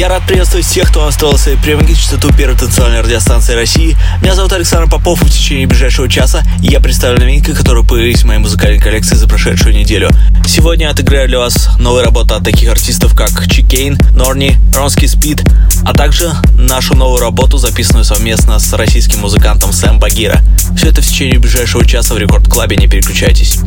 Я рад приветствовать всех, кто настроил свои приемники частоту первой танцевальной радиостанции России. Меня зовут Александр Попов, и в течение ближайшего часа я представлю новинки, которые появились в моей музыкальной коллекции за прошедшую неделю. Сегодня отыграю для вас новые работы от таких артистов, как Чикейн, Норни, Ронский Спид, а также нашу новую работу, записанную совместно с российским музыкантом Сэм Багира. Все это в течение ближайшего часа в Рекорд Клабе, не переключайтесь.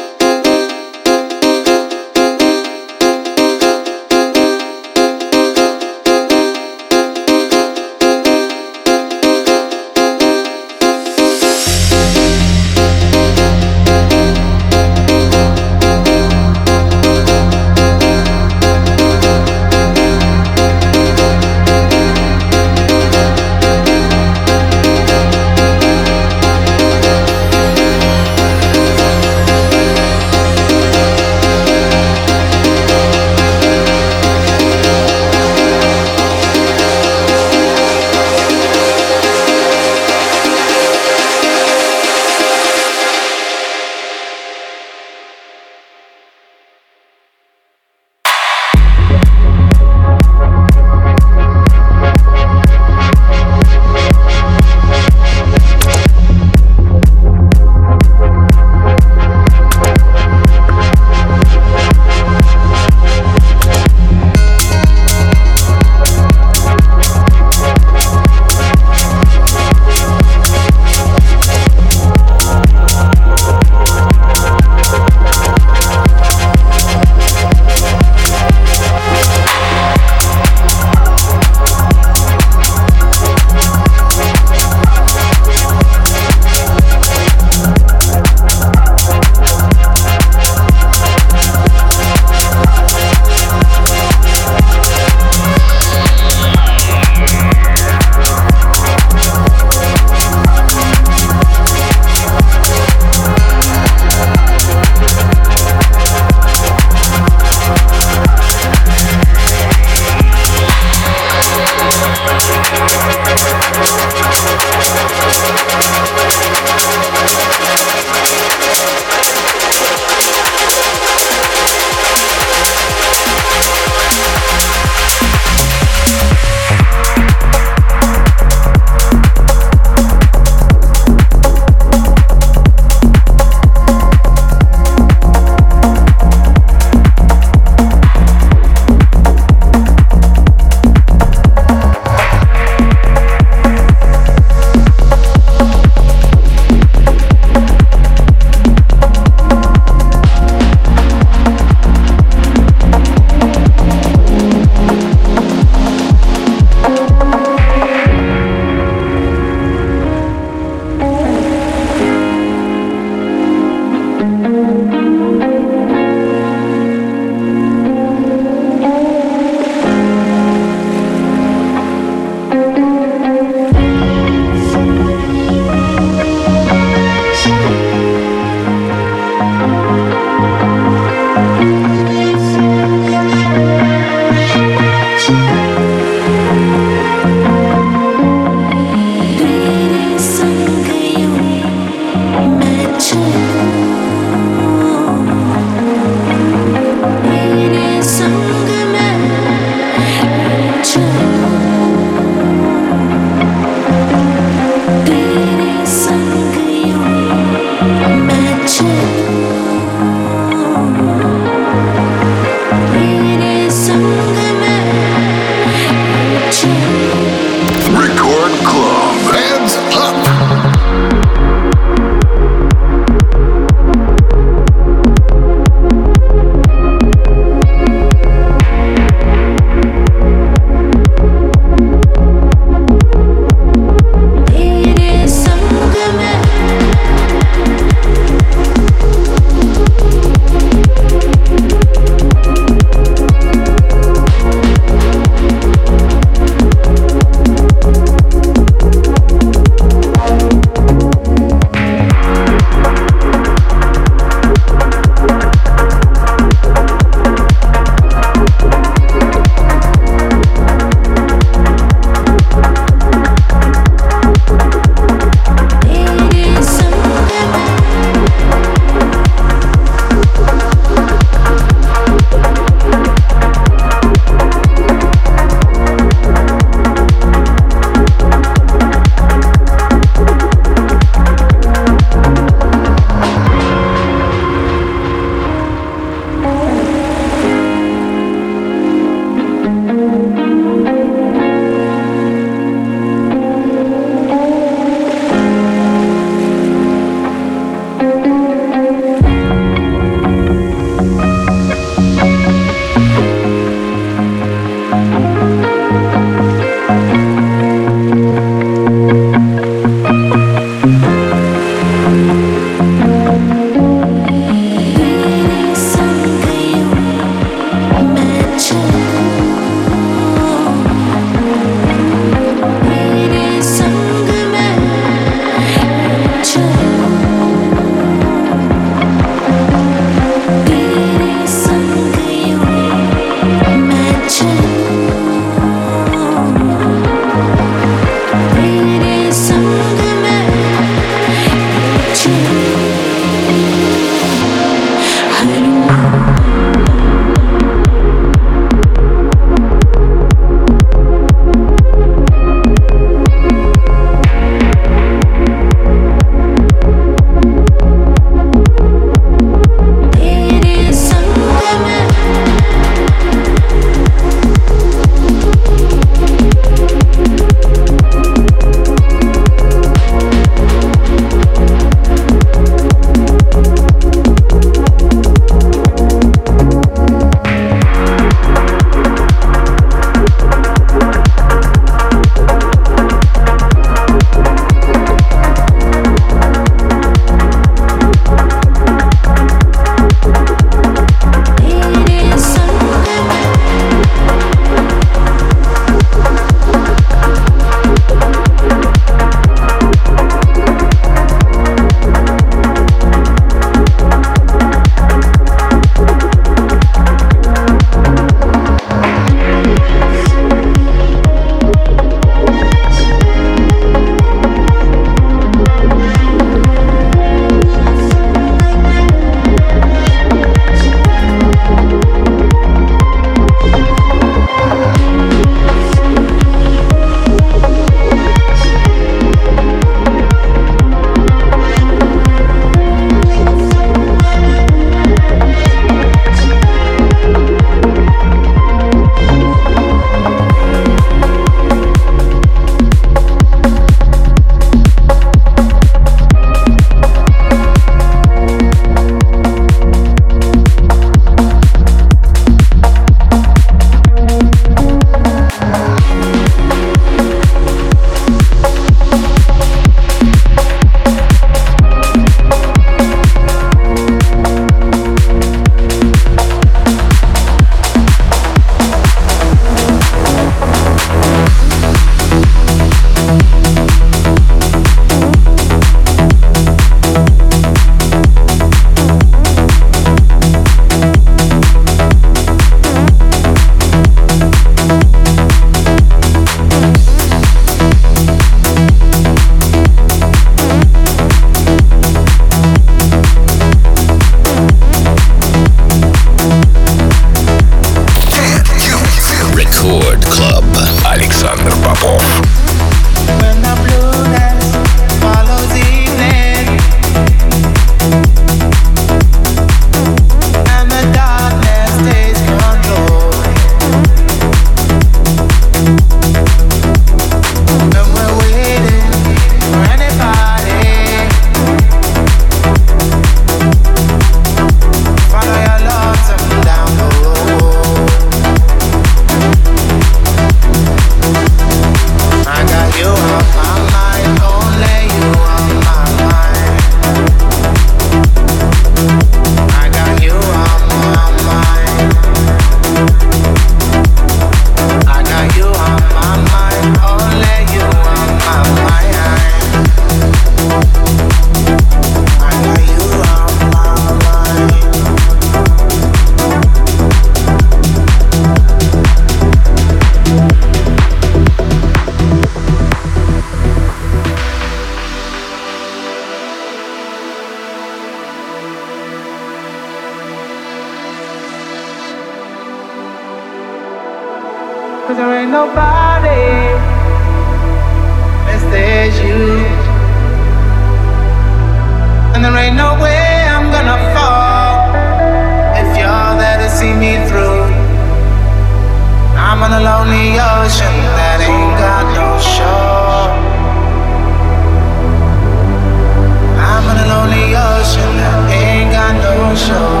I'm in a lonely ocean that ain't got no shore.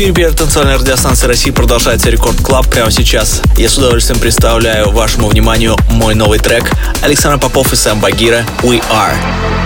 Эфире первой танцевальной радиостанции России продолжается Record Club прямо сейчас. Я с удовольствием представляю вашему вниманию мой новый трек Александр Попов и Сэм Багира «We Are».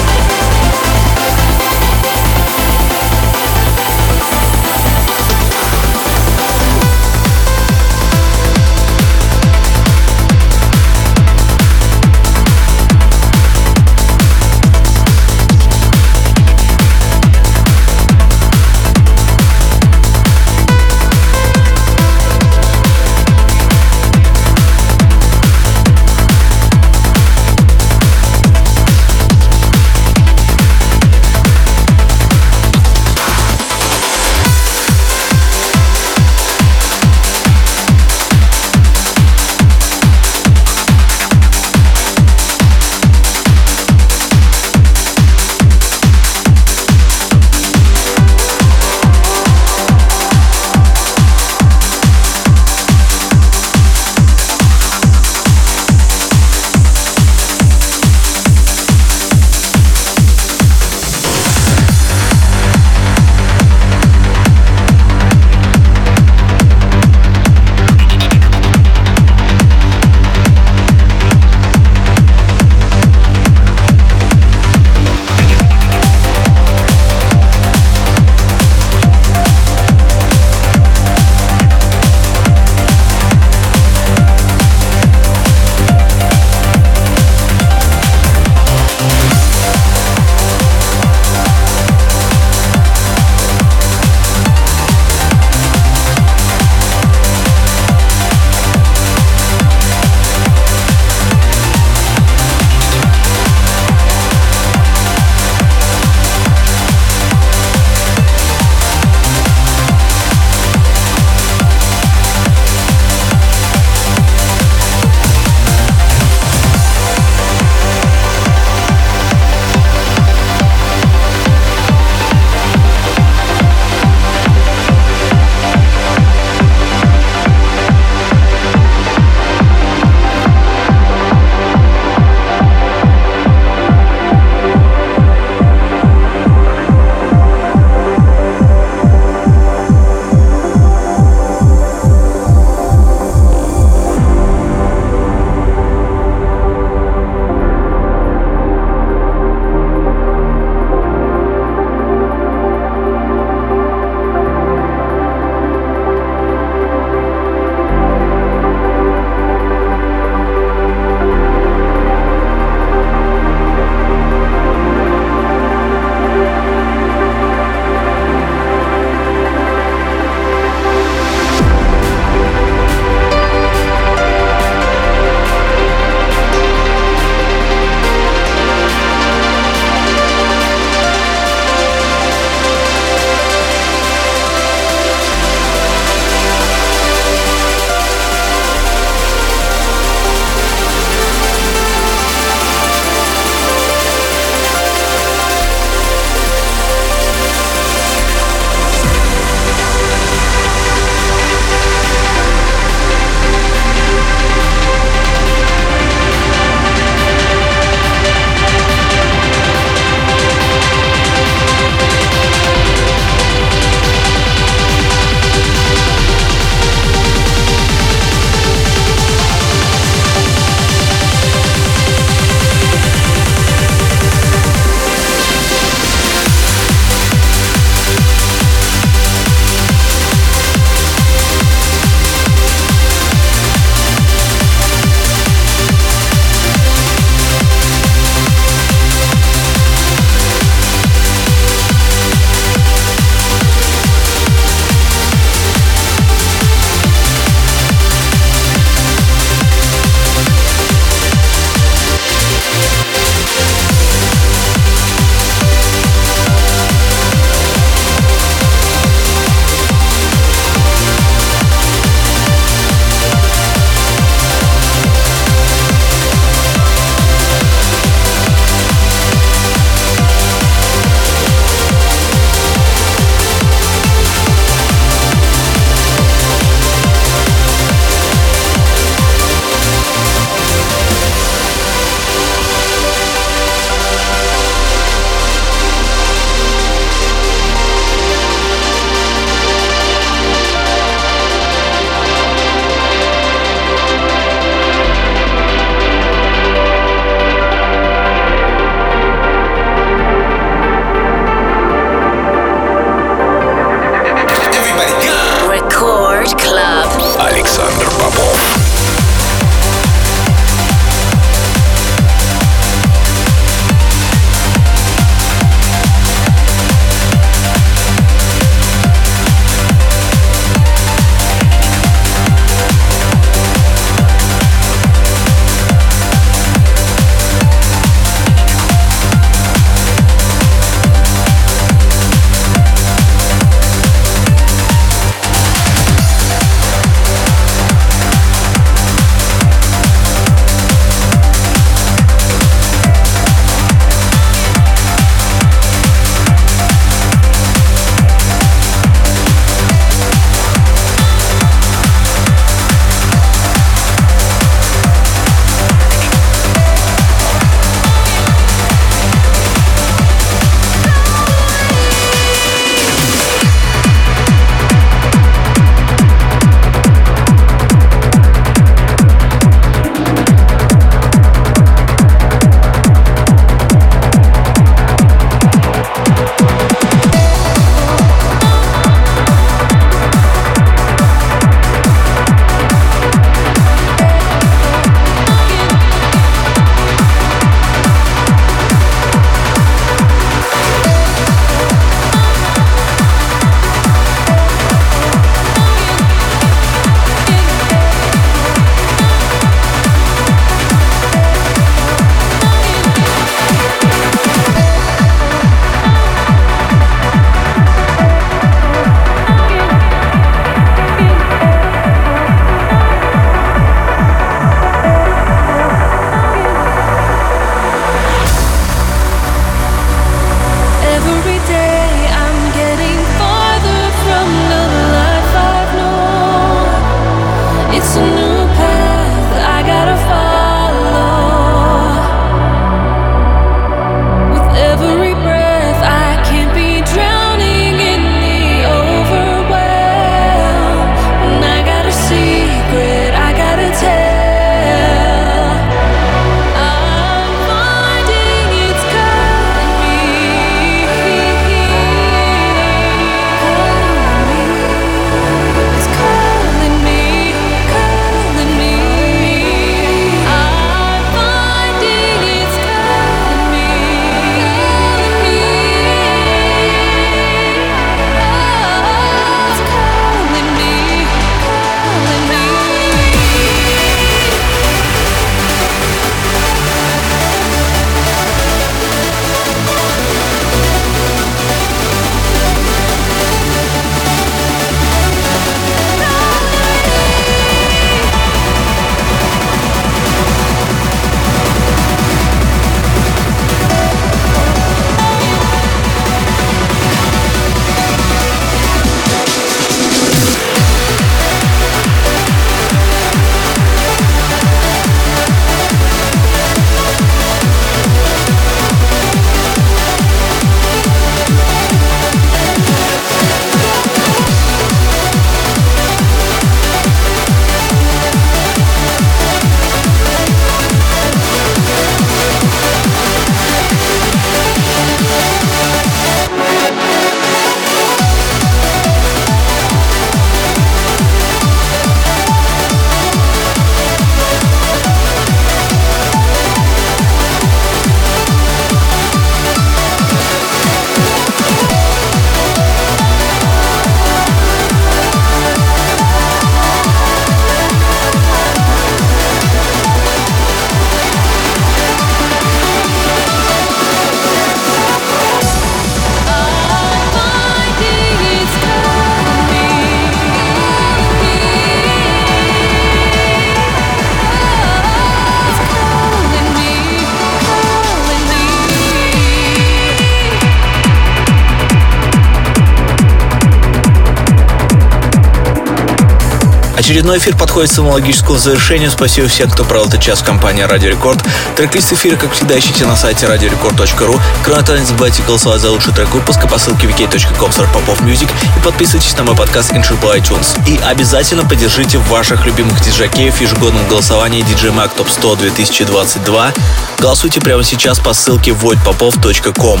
Очередной эфир подходит к самому логическому завершению. Спасибо всем, кто провел этот час в компании Радио Рекорд. Трек-лист эфира, как всегда, ищите на сайте radiorecord.ru. Кроме того, не забывайте голосовать за лучший трек выпуска по ссылке wiki.com popofmusic и подписывайтесь на мой подкаст in iTunes. И обязательно поддержите ваших любимых диджакеев в ежегодном голосовании DJ Mag Top 100 2022. Голосуйте прямо сейчас по ссылке voidpopov.com.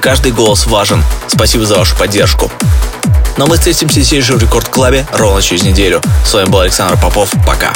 Каждый голос важен. Спасибо за вашу поддержку. Но мы встретимся здесь же в Рекорд Клабе ровно через неделю. С вами был Александр Попов. Пока.